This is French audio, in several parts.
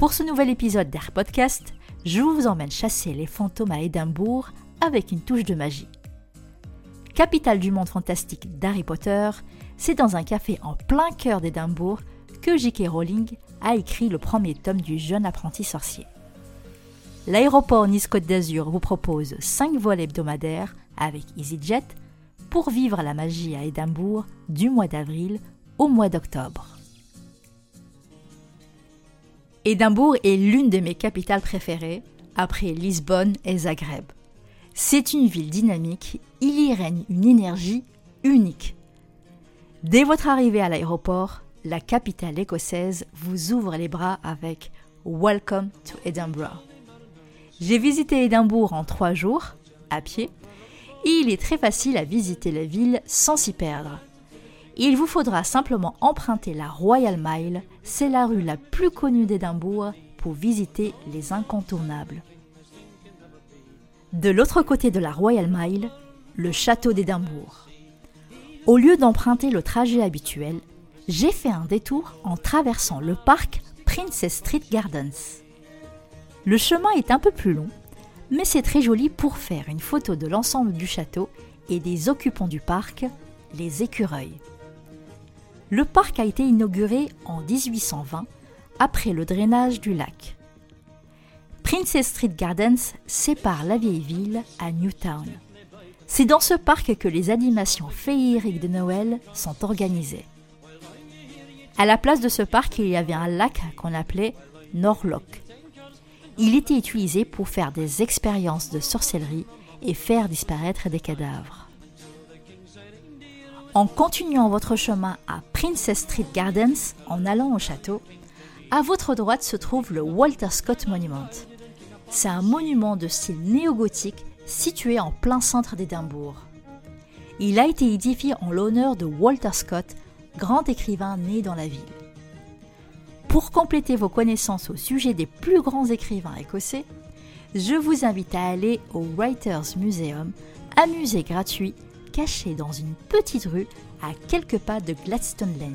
Pour ce nouvel épisode d'Air Podcast, je vous emmène chasser les fantômes à Édimbourg avec une touche de magie. Capitale du monde fantastique d'Harry Potter, c'est dans un café en plein cœur d'Édimbourg que J.K. Rowling a écrit le premier tome du jeune apprenti sorcier. L'aéroport Nice-Côte d'Azur vous propose 5 vols hebdomadaires avec EasyJet pour vivre la magie à Édimbourg du mois d'avril au mois d'octobre. Édimbourg est l'une de mes capitales préférées, après Lisbonne et Zagreb. C'est une ville dynamique, il y règne une énergie unique. Dès votre arrivée à l'aéroport, la capitale écossaise vous ouvre les bras avec Welcome to Edinburgh. J'ai visité Édimbourg en trois jours, à pied, et il est très facile à visiter la ville sans s'y perdre. Il vous faudra simplement emprunter la Royal Mile, c'est la rue la plus connue d'Édimbourg, pour visiter les incontournables. De l'autre côté de la Royal Mile, le château d'Édimbourg. Au lieu d'emprunter le trajet habituel, j'ai fait un détour en traversant le parc Princess Street Gardens. Le chemin est un peu plus long, mais c'est très joli pour faire une photo de l'ensemble du château et des occupants du parc, les écureuils le parc a été inauguré en 1820 après le drainage du lac. Princess Street Gardens sépare la vieille ville à Newtown. C'est dans ce parc que les animations féeriques de Noël sont organisées. À la place de ce parc, il y avait un lac qu'on appelait Norlock. Il était utilisé pour faire des expériences de sorcellerie et faire disparaître des cadavres. En continuant votre chemin à Princess Street Gardens en allant au château, à votre droite se trouve le Walter Scott Monument. C'est un monument de style néo-gothique situé en plein centre d'Édimbourg. Il a été édifié en l'honneur de Walter Scott, grand écrivain né dans la ville. Pour compléter vos connaissances au sujet des plus grands écrivains écossais, je vous invite à aller au Writers Museum, un musée gratuit caché dans une petite rue à quelques pas de Gladstone Land.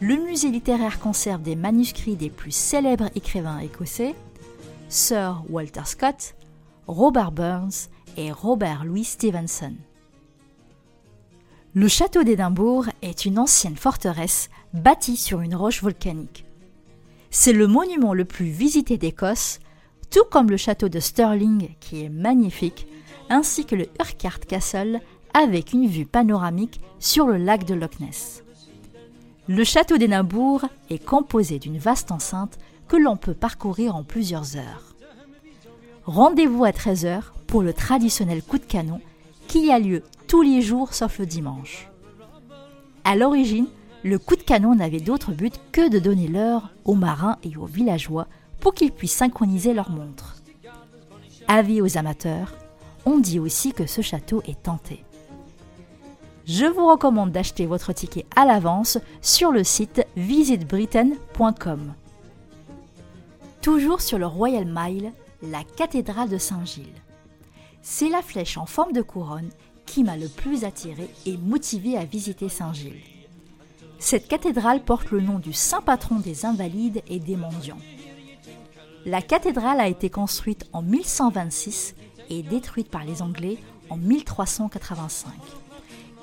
Le musée littéraire conserve des manuscrits des plus célèbres écrivains écossais, Sir Walter Scott, Robert Burns et Robert Louis Stevenson. Le château d'Édimbourg est une ancienne forteresse bâtie sur une roche volcanique. C'est le monument le plus visité d'Écosse, tout comme le château de Stirling qui est magnifique ainsi que le Urquhart Castle avec une vue panoramique sur le lac de Loch Ness. Le château d'Édimbourg est composé d'une vaste enceinte que l'on peut parcourir en plusieurs heures. Rendez-vous à 13h pour le traditionnel coup de canon qui a lieu tous les jours sauf le dimanche. À l'origine, le coup de canon n'avait d'autre but que de donner l'heure aux marins et aux villageois pour qu'ils puissent synchroniser leurs montres. Avis aux amateurs, on dit aussi que ce château est tenté. Je vous recommande d'acheter votre ticket à l'avance sur le site visitbritain.com. Toujours sur le Royal Mile, la cathédrale de Saint-Gilles. C'est la flèche en forme de couronne qui m'a le plus attiré et motivé à visiter Saint-Gilles. Cette cathédrale porte le nom du saint patron des invalides et des mendiants. La cathédrale a été construite en 1126 et détruite par les Anglais en 1385.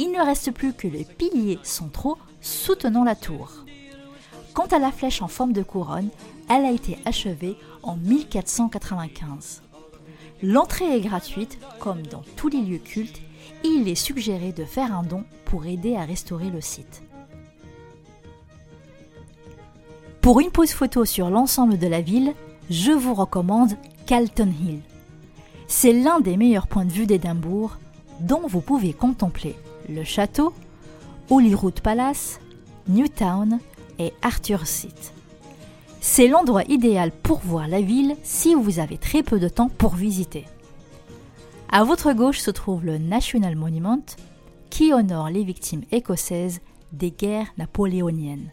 Il ne reste plus que les piliers centraux soutenant la tour. Quant à la flèche en forme de couronne, elle a été achevée en 1495. L'entrée est gratuite, comme dans tous les lieux cultes, et il est suggéré de faire un don pour aider à restaurer le site. Pour une pause photo sur l'ensemble de la ville, je vous recommande Calton Hill. C'est l'un des meilleurs points de vue d'Édimbourg, dont vous pouvez contempler le château, Holyrood Palace, Newtown et Arthur Seat. C'est l'endroit idéal pour voir la ville si vous avez très peu de temps pour visiter. À votre gauche se trouve le National Monument, qui honore les victimes écossaises des guerres napoléoniennes.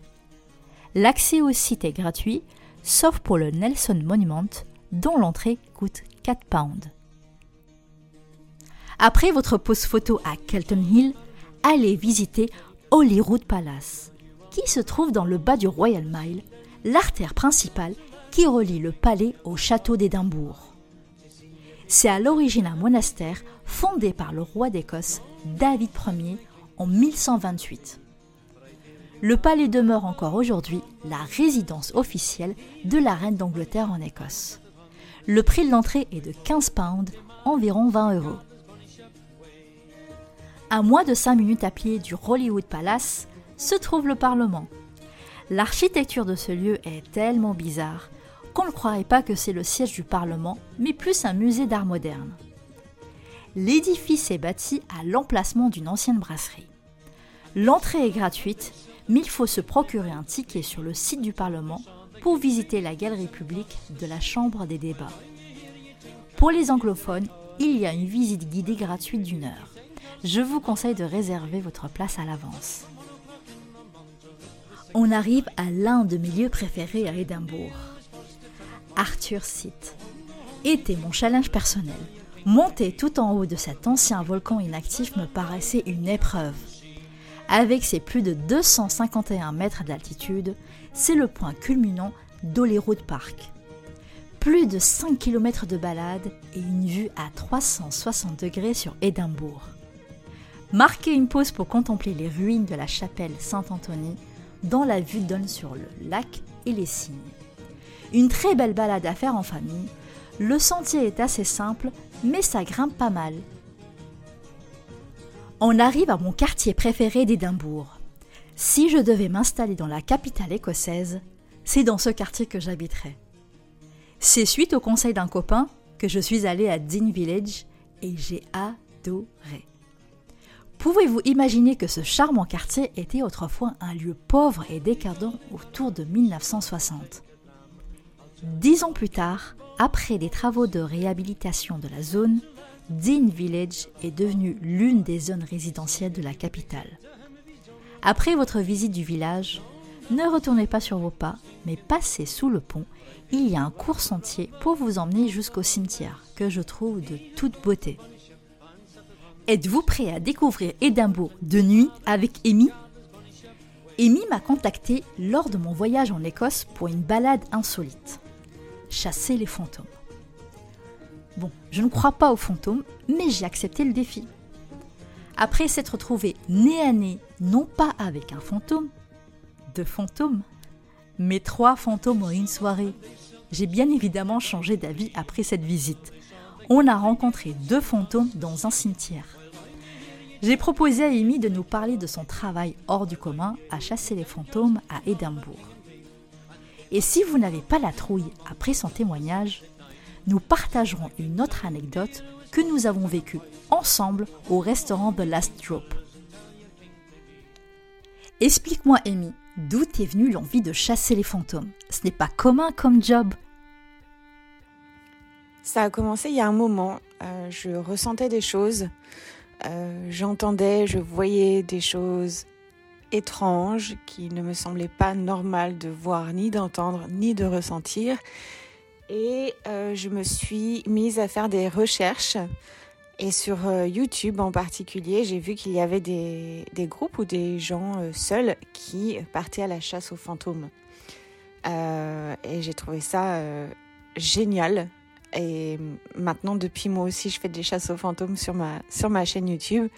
L'accès au site est gratuit, sauf pour le Nelson Monument, dont l'entrée coûte 4 pounds. Après votre pose photo à Kelton Hill, allez visiter Holyrood Palace, qui se trouve dans le bas du Royal Mile, l'artère principale qui relie le palais au château d'Édimbourg. C'est à l'origine un monastère fondé par le roi d'Écosse David Ier en 1128. Le palais demeure encore aujourd'hui la résidence officielle de la reine d'Angleterre en Écosse. Le prix de l'entrée est de 15 pounds, environ 20 euros. À moins de 5 minutes à pied du Hollywood Palace se trouve le Parlement. L'architecture de ce lieu est tellement bizarre qu'on ne croirait pas que c'est le siège du Parlement, mais plus un musée d'art moderne. L'édifice est bâti à l'emplacement d'une ancienne brasserie. L'entrée est gratuite, mais il faut se procurer un ticket sur le site du Parlement pour visiter la galerie publique de la Chambre des débats. Pour les anglophones, il y a une visite guidée gratuite d'une heure. Je vous conseille de réserver votre place à l'avance. On arrive à l'un de mes lieux préférés à Édimbourg. Arthur Seat. Était mon challenge personnel. Monter tout en haut de cet ancien volcan inactif me paraissait une épreuve. Avec ses plus de 251 mètres d'altitude, c'est le point culminant d'Holyrood Park. Plus de 5 km de balade et une vue à 360 degrés sur Édimbourg. Marquez une pause pour contempler les ruines de la chapelle Saint-Anthony, dont la vue donne sur le lac et les cygnes. Une très belle balade à faire en famille. Le sentier est assez simple, mais ça grimpe pas mal on arrive à mon quartier préféré d'Édimbourg. Si je devais m'installer dans la capitale écossaise, c'est dans ce quartier que j'habiterais. C'est suite au conseil d'un copain que je suis allée à Dean Village et j'ai adoré. Pouvez-vous imaginer que ce charmant quartier était autrefois un lieu pauvre et décadent autour de 1960 Dix ans plus tard, après des travaux de réhabilitation de la zone, Dean Village est devenue l'une des zones résidentielles de la capitale. Après votre visite du village, ne retournez pas sur vos pas, mais passez sous le pont. Il y a un court sentier pour vous emmener jusqu'au cimetière, que je trouve de toute beauté. Êtes-vous prêt à découvrir Édimbourg de nuit avec Amy? Amy m'a contacté lors de mon voyage en Écosse pour une balade insolite. Chasser les fantômes. Bon, je ne crois pas aux fantômes, mais j'ai accepté le défi. Après s'être retrouvé nez à nez, non pas avec un fantôme, deux fantômes, mais trois fantômes en une soirée, j'ai bien évidemment changé d'avis après cette visite. On a rencontré deux fantômes dans un cimetière. J'ai proposé à Amy de nous parler de son travail hors du commun à chasser les fantômes à Édimbourg. Et si vous n'avez pas la trouille après son témoignage, nous partagerons une autre anecdote que nous avons vécue ensemble au restaurant The Last Drop. Explique-moi, Amy, d'où t'est venue l'envie de chasser les fantômes? Ce n'est pas commun comme job. Ça a commencé il y a un moment. Euh, je ressentais des choses. Euh, j'entendais, je voyais des choses étranges qui ne me semblaient pas normales de voir, ni d'entendre, ni de ressentir. Et euh, je me suis mise à faire des recherches. Et sur euh, YouTube en particulier, j'ai vu qu'il y avait des, groupes ou des gens seuls qui partaient à la chasse aux fantômes. et j'ai trouvé ça génial. Et maintenant, depuis moi aussi, je fais des chasses aux fantômes sur ma, sur ma chaîne YouTube.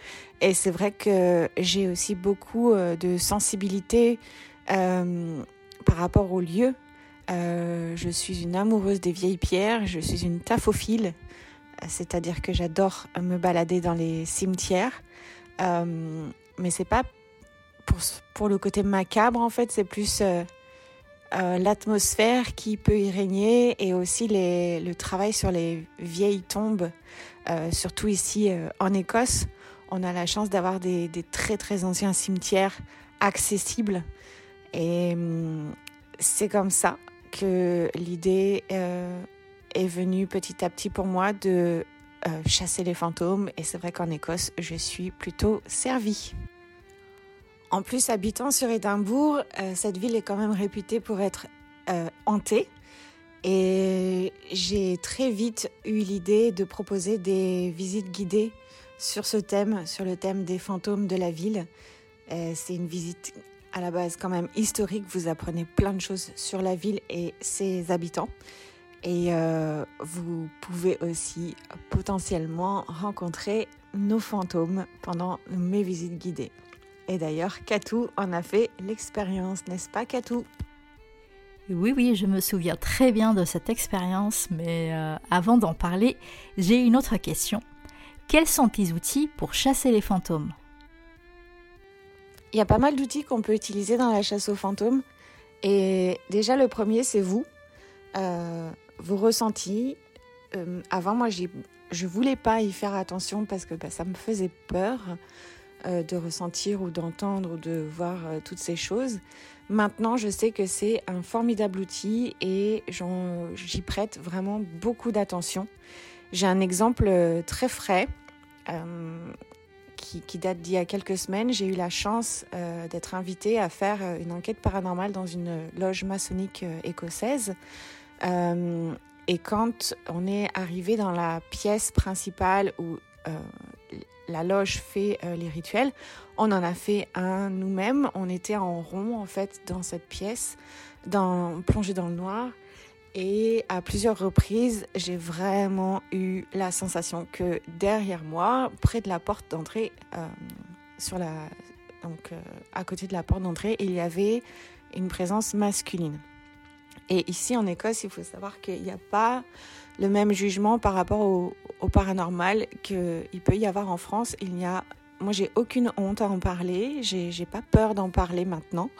Et c'est vrai que j'ai aussi beaucoup de sensibilité par rapport au lieu euh, je suis une amoureuse des vieilles pierres, je suis une taphophile, c'est-à-dire que j'adore me balader dans les cimetières. Euh, mais c'est pas pour, pour, le côté macabre en fait, c'est plus euh, l'atmosphère qui peut y régner et aussi le travail sur les vieilles tombes, surtout ici en Écosse. On a la chance d'avoir des, des, très très anciens cimetières accessibles et hum, c'est comme ça que l'idée est venue petit à petit pour moi de chasser les fantômes et c'est vrai qu'en Écosse, je suis plutôt servie. En plus, habitant sur Édimbourg, cette ville est quand même réputée pour être hantée. Et j'ai très vite eu l'idée de proposer des visites guidées sur ce thème, sur le thème des fantômes de la ville. Euh, c'est une visite à la base quand même historique. Vous apprenez plein de choses sur la ville et ses habitants. Et euh, vous pouvez aussi potentiellement rencontrer nos fantômes pendant mes visites guidées. Et d'ailleurs, Katou en a fait l'expérience, n'est-ce pas Katou? Oui, oui, je me souviens très bien de cette expérience, mais euh, avant d'en parler, j'ai une autre question. Quels sont tes outils pour chasser les fantômes? Il y a pas mal d'outils qu'on peut utiliser dans la chasse aux fantômes. Et déjà, le premier, c'est vous. Euh, vos ressentis. Euh, avant, moi, je ne voulais pas y faire attention parce que bah, ça me faisait peur de ressentir ou d'entendre ou de voir toutes ces choses. Maintenant, je sais que c'est un formidable outil et j'y prête vraiment beaucoup d'attention. J'ai un exemple euh, très frais euh, qui, date d'il y a quelques semaines. J'ai eu la chance euh, d'être invitée à faire une enquête paranormale dans une loge maçonnique écossaise. et quand on est arrivé dans la pièce principale où la loge fait euh, les rituels. On en a fait un nous-mêmes. On était en rond en fait dans cette pièce, dans, plongé dans le noir. Et à plusieurs reprises, j'ai vraiment eu la sensation que derrière moi, près de la porte d'entrée, euh, euh, à côté de la porte d'entrée, il y avait une présence masculine. Et ici en Écosse, il faut savoir qu'il n'y a pas le même jugement par rapport au, paranormal qu'il peut y avoir en France. Il n'y a, moi, j'ai aucune honte à en parler. J'ai pas peur d'en parler maintenant.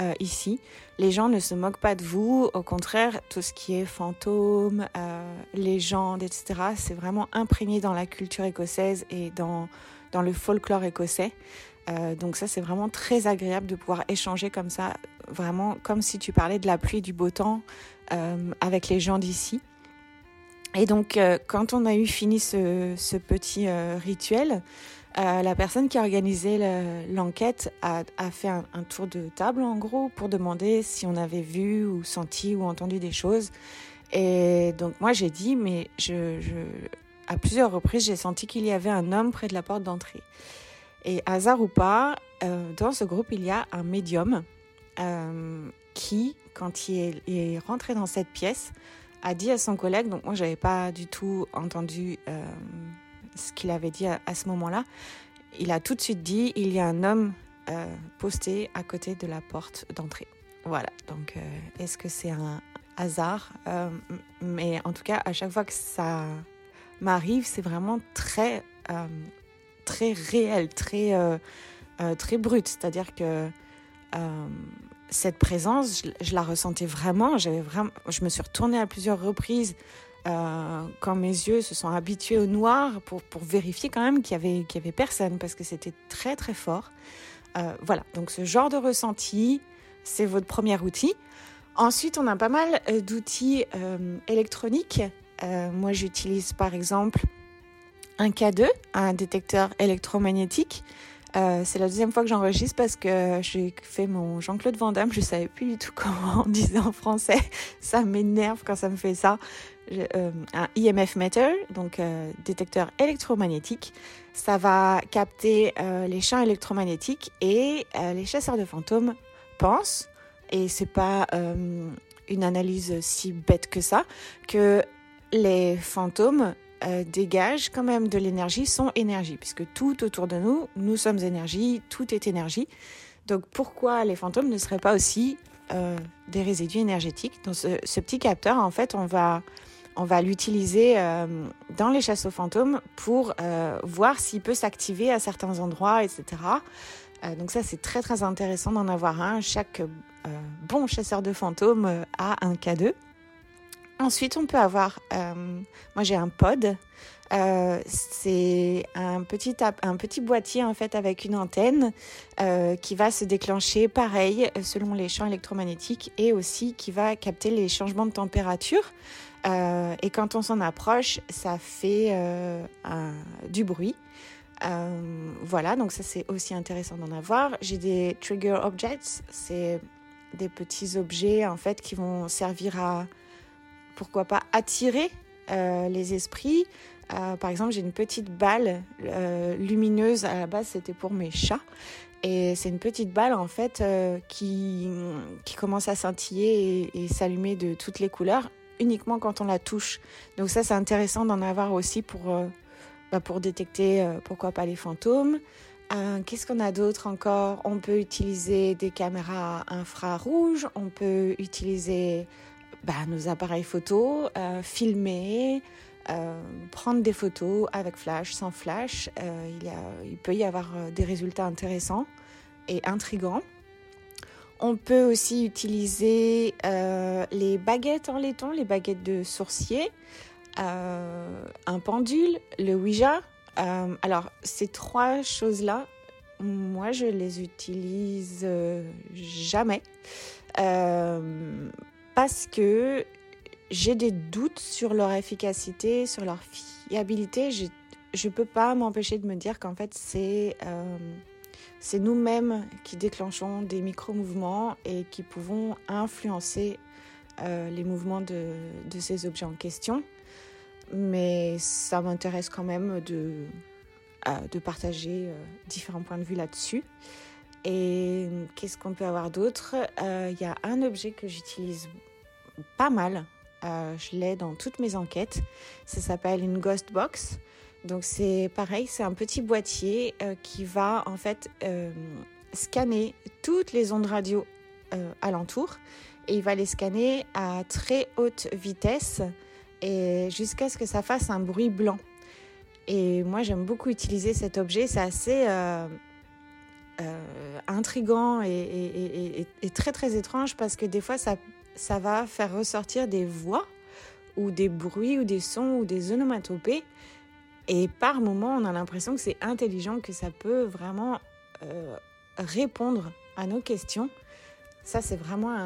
Euh, ici, les gens ne se moquent pas de vous. Au contraire, tout ce qui est fantômes, euh, légendes, etc., c'est vraiment imprégné dans la culture écossaise et dans, dans le folklore écossais. Euh, donc ça, c'est vraiment très agréable de pouvoir échanger comme ça, vraiment comme si tu parlais de la pluie du beau temps avec les gens d'ici. Et donc, euh, quand on a eu fini ce, petit euh, rituel, euh, la personne qui a organisé l'enquête a, fait un, tour de table, en gros, pour demander si on avait vu ou senti ou entendu des choses. Et donc, moi, j'ai dit, mais à plusieurs reprises, j'ai senti qu'il y avait un homme près de la porte d'entrée. Et hasard ou pas, dans ce groupe, il y a un médium qui, quand il est rentré dans cette pièce, a dit à son collègue, donc moi j'avais pas du tout entendu euh, ce qu'il avait dit à, ce moment-là, il a tout de suite dit il y a un homme euh, posté à côté de la porte d'entrée. Voilà, donc euh, est-ce que c'est un hasard? Mais en tout cas, à chaque fois que ça m'arrive, c'est vraiment très, très réel, très, très brut. C'est-à-dire que cette présence, je, la ressentais vraiment. J'avais vraiment. Je me suis retournée à plusieurs reprises euh, quand mes yeux se sont habitués au noir pour, vérifier quand même qu'il y avait, personne parce que c'était très très fort. Euh, voilà, donc ce genre de ressenti, c'est votre premier outil. Ensuite, on a pas mal euh, d'outils électroniques. moi, j'utilise par exemple un K2, un détecteur électromagnétique. Euh, c'est la deuxième fois que j'enregistre parce que j'ai fait mon Jean-Claude Van Damme. Je savais plus du tout comment on disait en français. Ça m'énerve quand ça me fait ça. Euh, un EMF meter, donc euh, détecteur électromagnétique. Ça va capter les champs électromagnétiques et les chasseurs de fantômes pensent, et c'est pas une analyse si bête que ça, que les fantômes euh, dégage quand même de l'énergie, son énergie, puisque tout autour de nous, nous sommes énergie, tout est énergie. Donc pourquoi les fantômes ne seraient pas aussi euh, des résidus énergétiques ce, petit capteur, en fait, on va, on va l'utiliser euh, dans les chasses aux fantômes pour voir s'il peut s'activer à certains endroits, etc. donc ça, c'est très très intéressant d'en avoir un. Chaque bon chasseur de fantômes a un K2. Ensuite, on peut avoir, moi j'ai un pod, euh, c'est un petit, un petit boîtier en fait avec une antenne euh, qui va se déclencher pareil selon les champs électromagnétiques et aussi qui va capter les changements de température. Euh, et quand on s'en approche, ça fait du bruit. voilà, donc ça c'est aussi intéressant d'en avoir. J'ai des trigger objects, c'est des petits objets en fait qui vont servir à pourquoi pas attirer les esprits, euh, par exemple, j'ai une petite balle euh, lumineuse. À la base, c'était pour mes chats. Et c'est une petite balle en fait euh, qui, qui commence à scintiller et, s'allumer de toutes les couleurs uniquement quand on la touche. Donc ça, c'est intéressant d'en avoir aussi pour, bah, pour détecter pourquoi pas les fantômes. Qu'est-ce qu'on a d'autre encore? On peut utiliser des caméras infrarouges, on peut utiliser bah, nos appareils photo, filmer, euh, prendre des photos avec flash, sans flash. Euh, il, peut y avoir euh, des résultats intéressants et intrigants. On peut aussi utiliser les baguettes en laiton, les baguettes de sourcier, un pendule, le Ouija. alors, ces trois choses-là, moi, je les utilise jamais parce que j'ai des doutes sur leur efficacité, sur leur fiabilité. Je ne peux pas m'empêcher de me dire qu'en fait, c'est euh, c'est nous-mêmes qui déclenchons des micro-mouvements et qui pouvons influencer euh, les mouvements de, ces objets en question. Mais ça m'intéresse quand même de, euh, de partager différents points de vue là-dessus. Et qu'est-ce qu'on peut avoir d'autre? Il y a un objet que j'utilise pas mal euh, je l'ai dans toutes mes enquêtes. Ça s'appelle une Ghost Box. Donc c'est pareil, c'est un petit boîtier euh, qui va en fait euh, scanner toutes les ondes radio alentour et il va les scanner à très haute vitesse et jusqu'à ce que ça fasse un bruit blanc. Et moi j'aime beaucoup utiliser cet objet, c'est assez intrigant et, très très étrange parce que des fois ça ça va faire ressortir des voix ou des bruits ou des sons ou des onomatopées. Et par moments, on a l'impression que c'est intelligent, que ça peut vraiment euh, répondre à nos questions. Ça, c'est vraiment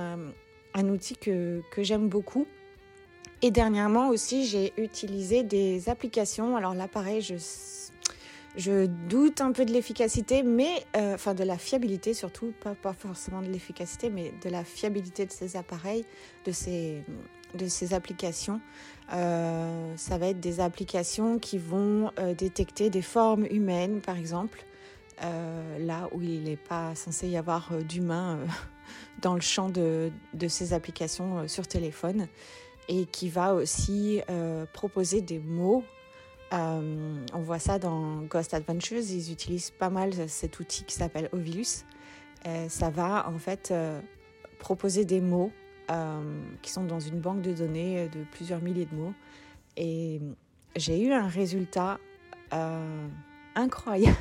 un, outil que, que j'aime beaucoup. Et dernièrement aussi, j'ai utilisé des applications. Alors là, pareil, je je doute un peu de l'efficacité, mais euh, enfin de la fiabilité surtout, pas, pas forcément de l'efficacité, mais de la fiabilité de ces appareils, de ces, de ces applications. Euh, ça va être des applications qui vont euh, détecter des formes humaines, par exemple, là où il n'est pas censé y avoir d'humains dans le champ de, de ces applications sur téléphone, et qui va aussi proposer des mots euh, on voit ça dans Ghost Adventures, ils utilisent pas mal cet outil qui s'appelle Ovilus. Euh, ça va en fait euh, proposer des mots qui sont dans une banque de données de plusieurs milliers de mots. Et j'ai eu un résultat incroyable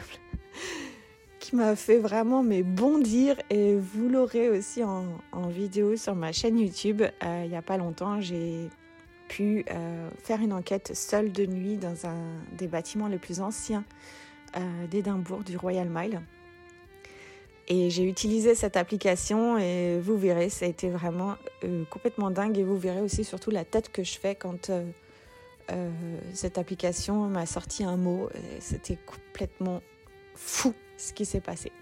qui m'a fait vraiment mais bondir et vous l'aurez aussi en, en, vidéo sur ma chaîne YouTube. il n'y a pas longtemps, j'ai pu euh, faire une enquête seule de nuit dans un des bâtiments les plus anciens euh, d'Édimbourg, du Royal Mile. Et j'ai utilisé cette application et vous verrez, ça a été vraiment euh, complètement dingue et vous verrez aussi surtout la tête que je fais quand cette application m'a sorti un mot. C'était complètement fou ce qui s'est passé.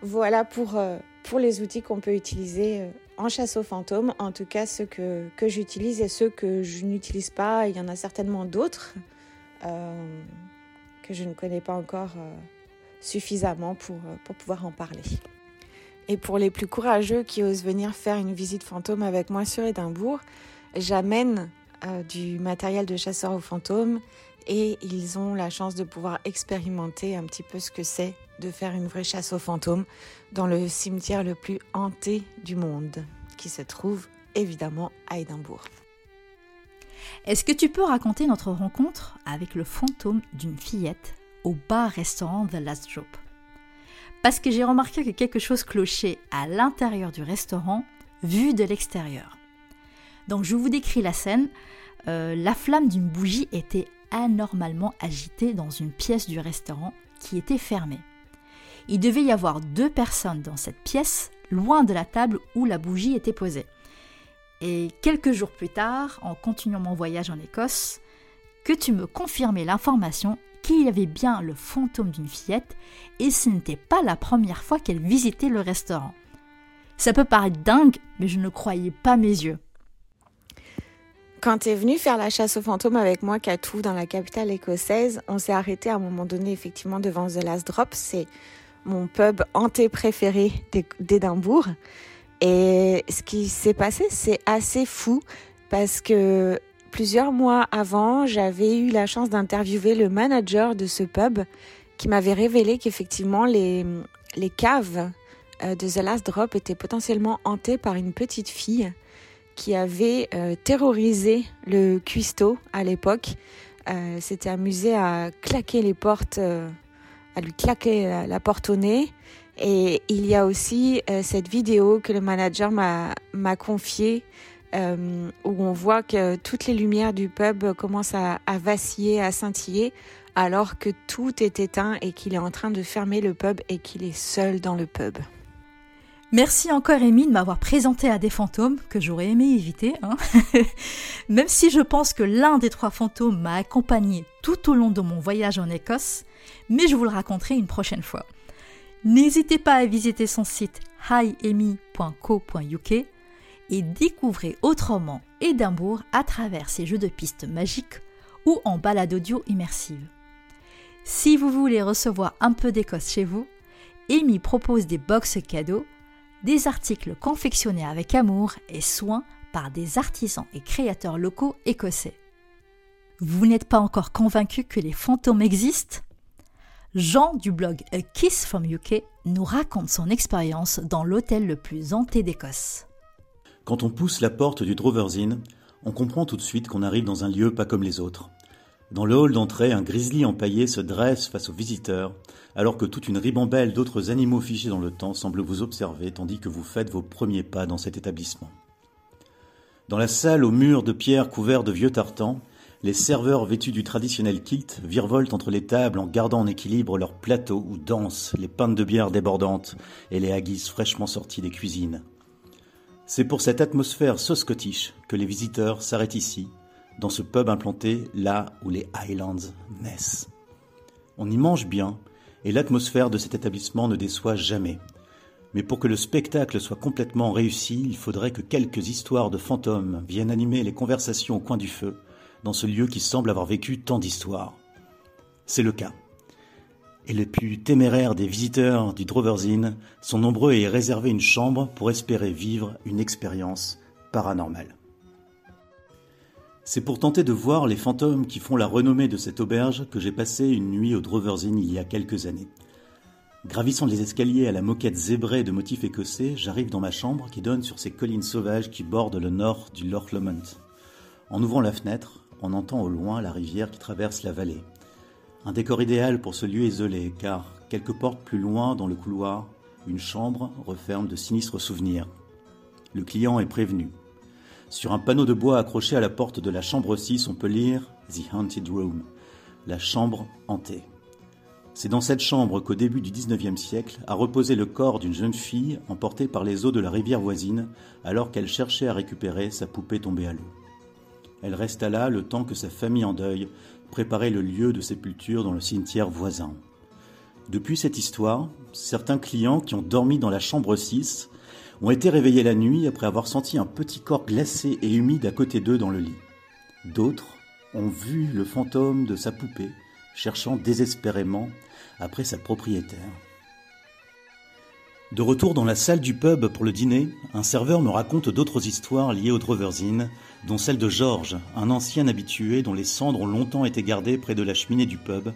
Voilà pour, pour les outils qu'on peut utiliser en chasse aux fantômes, en tout cas ceux que, j'utilise et ceux que je n'utilise pas, il y en a certainement d'autres euh, que je ne connais pas encore euh, suffisamment pour, euh, pour pouvoir en parler. Et pour les plus courageux qui osent venir faire une visite fantôme avec moi sur Édimbourg, j'amène du matériel de chasseur aux fantômes et ils ont la chance de pouvoir expérimenter un petit peu ce que c'est de faire une vraie chasse aux fantômes dans le cimetière le plus hanté du monde, qui se trouve évidemment à Édimbourg. Est-ce que tu peux raconter notre rencontre avec le fantôme d'une fillette au bar-restaurant The Last Drop? Parce que j'ai remarqué que quelque chose clochait à l'intérieur du restaurant vu de l'extérieur. Donc je vous décris la scène. Euh, la flamme d'une bougie était anormalement agitée dans une pièce du restaurant qui était fermée. Il devait y avoir deux personnes dans cette pièce, loin de la table où la bougie était posée. Et quelques jours plus tard, en continuant mon voyage en Écosse, que tu me confirmais l'information qu'il y avait bien le fantôme d'une fillette et ce n'était pas la première fois qu'elle visitait le restaurant. Ça peut paraître dingue, mais je ne croyais pas mes yeux. Quand tu es venu faire la chasse aux fantômes avec moi, Katou, dans la capitale écossaise, on s'est arrêté à un moment donné effectivement devant The Last Drop. C'est mon pub hanté préféré d'Édimbourg. Et ce qui s'est passé, c'est assez fou parce que plusieurs mois avant, j'avais eu la chance d'interviewer le manager de ce pub qui m'avait révélé qu'effectivement les, les caves euh, de The Last Drop étaient potentiellement hantées par une petite fille qui avait euh, terrorisé le cuistot à l'époque. Euh, s'était amusé à claquer les portes, à lui claquer la porte au nez et il y a aussi euh, cette vidéo que le manager m'a confiée euh, où on voit que toutes les lumières du pub commencent à vaciller, à scintiller, alors que tout est éteint et qu'il est en train de fermer le pub et qu'il est seul dans le pub. Merci encore Amy de m'avoir présenté à des fantômes que j'aurais aimé éviter. Hein. Même si je pense que l'un des trois fantômes m'a accompagné tout au long de mon voyage en Écosse, mais je vous le raconterai une prochaine fois. N'hésitez pas à visiter son site hiemi.co.uk et découvrez autrement Édimbourg à travers ses jeux de pistes magiques ou en balade audio immersive. Si vous voulez recevoir un peu d'Écosse chez vous, Amy propose des box cadeaux, des articles confectionnés avec amour et soin par des artisans et créateurs locaux écossais. Vous n'êtes pas encore convaincu que les fantômes existent? Jean du blog A Kiss from UK nous raconte son expérience dans l'hôtel le plus hanté d'Écosse. Quand on pousse la porte du Drover's Inn, on comprend tout de suite qu'on arrive dans un lieu pas comme les autres. Dans le hall d'entrée, un grizzly empaillé se dresse face aux visiteurs, alors que toute une ribambelle d'autres animaux fichés dans le temps semble vous observer tandis que vous faites vos premiers pas dans cet établissement. Dans la salle aux murs de pierre couverts de vieux tartans, les serveurs vêtus du traditionnel kilt virevoltent entre les tables en gardant en équilibre leurs plateaux où dansent les pintes de bière débordantes et les haggis fraîchement sortis des cuisines. C'est pour cette atmosphère so scottish que les visiteurs s'arrêtent ici, dans ce pub implanté là où les Highlands naissent. On y mange bien et l'atmosphère de cet établissement ne déçoit jamais. Mais pour que le spectacle soit complètement réussi, il faudrait que quelques histoires de fantômes viennent animer les conversations au coin du feu dans ce lieu qui semble avoir vécu tant d'histoires. C'est le cas. Et les plus téméraires des visiteurs du Drover's Inn sont nombreux à y réserver une chambre pour espérer vivre une expérience paranormale. C'est pour tenter de voir les fantômes qui font la renommée de cette auberge que j'ai passé une nuit au Drover's Inn il y a quelques années. Gravissant les escaliers à la moquette zébrée de motifs écossais, j'arrive dans ma chambre qui donne sur ces collines sauvages qui bordent le nord du Loch Lomond. En ouvrant la fenêtre, on entend au loin la rivière qui traverse la vallée. Un décor idéal pour ce lieu isolé, car quelques portes plus loin dans le couloir, une chambre referme de sinistres souvenirs. Le client est prévenu. Sur un panneau de bois accroché à la porte de la chambre 6, on peut lire The Haunted Room, la chambre hantée. C'est dans cette chambre qu'au début du XIXe siècle a reposé le corps d'une jeune fille emportée par les eaux de la rivière voisine alors qu'elle cherchait à récupérer sa poupée tombée à l'eau. Elle resta là le temps que sa famille en deuil préparait le lieu de sépulture dans le cimetière voisin. Depuis cette histoire, certains clients qui ont dormi dans la chambre 6 ont été réveillés la nuit après avoir senti un petit corps glacé et humide à côté d'eux dans le lit. D'autres ont vu le fantôme de sa poupée cherchant désespérément après sa propriétaire. De retour dans la salle du pub pour le dîner, un serveur me raconte d'autres histoires liées au Drover's Inn, dont celle de George, un ancien habitué dont les cendres ont longtemps été gardées près de la cheminée du pub,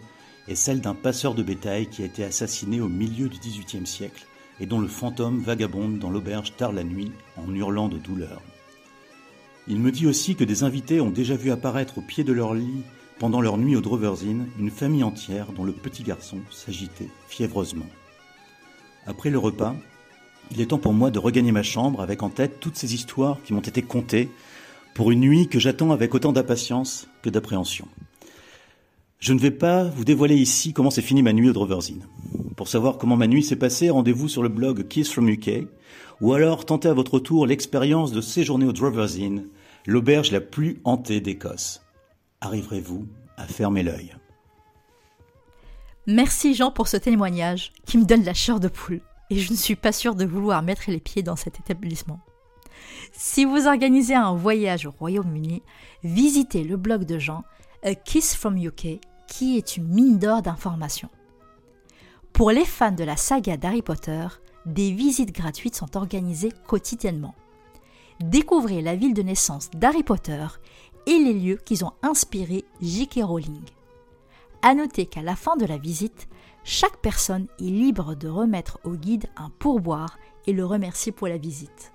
et celle d'un passeur de bétail qui a été assassiné au milieu du XVIIIe siècle et dont le fantôme vagabonde dans l'auberge tard la nuit en hurlant de douleur. Il me dit aussi que des invités ont déjà vu apparaître au pied de leur lit pendant leur nuit au Drover's Inn une famille entière dont le petit garçon s'agitait fiévreusement. Après le repas, il est temps pour moi de regagner ma chambre avec en tête toutes ces histoires qui m'ont été contées pour une nuit que j'attends avec autant d'impatience que d'appréhension. Je ne vais pas vous dévoiler ici comment s'est finie ma nuit au Drover's Inn. Pour savoir comment ma nuit s'est passée, rendez-vous sur le blog Kiss from UK, ou alors tentez à votre tour l'expérience de séjourner au Drover's Inn, l'auberge la plus hantée d'Écosse. Arriverez-vous à fermer l'œil Merci Jean pour ce témoignage qui me donne la chair de poule et je ne suis pas sûre de vouloir mettre les pieds dans cet établissement. Si vous organisez un voyage au Royaume-Uni, visitez le blog de Jean, A Kiss from UK, qui est une mine d'or d'informations. Pour les fans de la saga d'Harry Potter, des visites gratuites sont organisées quotidiennement. Découvrez la ville de naissance d'Harry Potter et les lieux qui ont inspiré J.K. Rowling. À noter qu'à la fin de la visite, chaque personne est libre de remettre au guide un pourboire et le remercier pour la visite.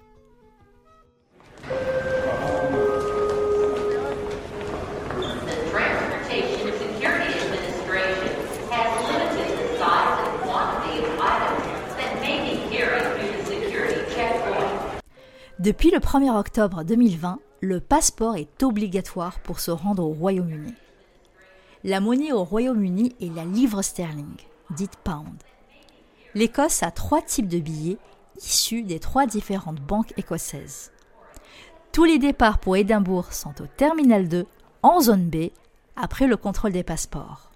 Depuis le 1er octobre 2020, le passeport est obligatoire pour se rendre au Royaume-Uni. La monnaie au Royaume-Uni est la livre sterling, dite pound. L'Écosse a trois types de billets issus des trois différentes banques écossaises. Tous les départs pour Édimbourg sont au terminal 2, en zone B, après le contrôle des passeports.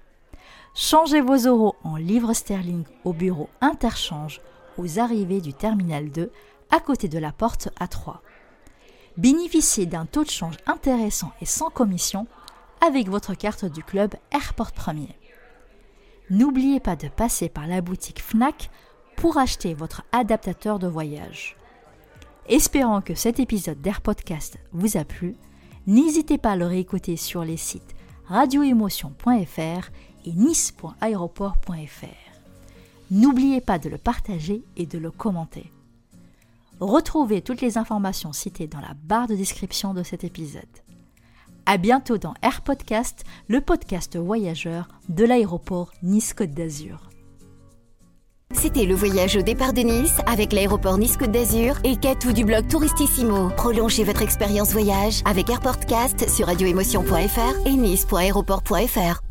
Changez vos euros en livres sterling au bureau interchange aux arrivées du terminal 2 à côté de la porte A3. Bénéficiez d'un taux de change intéressant et sans commission avec votre carte du club Airport Premier. N'oubliez pas de passer par la boutique FNAC pour acheter votre adaptateur de voyage. Espérant que cet épisode d'Air Podcast vous a plu, n'hésitez pas à le réécouter sur les sites radioémotion.fr et nice.aéroport.fr. N'oubliez pas de le partager et de le commenter. Retrouvez toutes les informations citées dans la barre de description de cet épisode. À bientôt dans Air Podcast, le podcast voyageur de l'aéroport Nice-Côte d'Azur. C'était le voyage au départ de Nice avec l'aéroport Nice-Côte d'Azur et Katou du blog Touristissimo. Prolongez votre expérience voyage avec Airportcast sur radioémotion.fr et nice.aéroport.fr.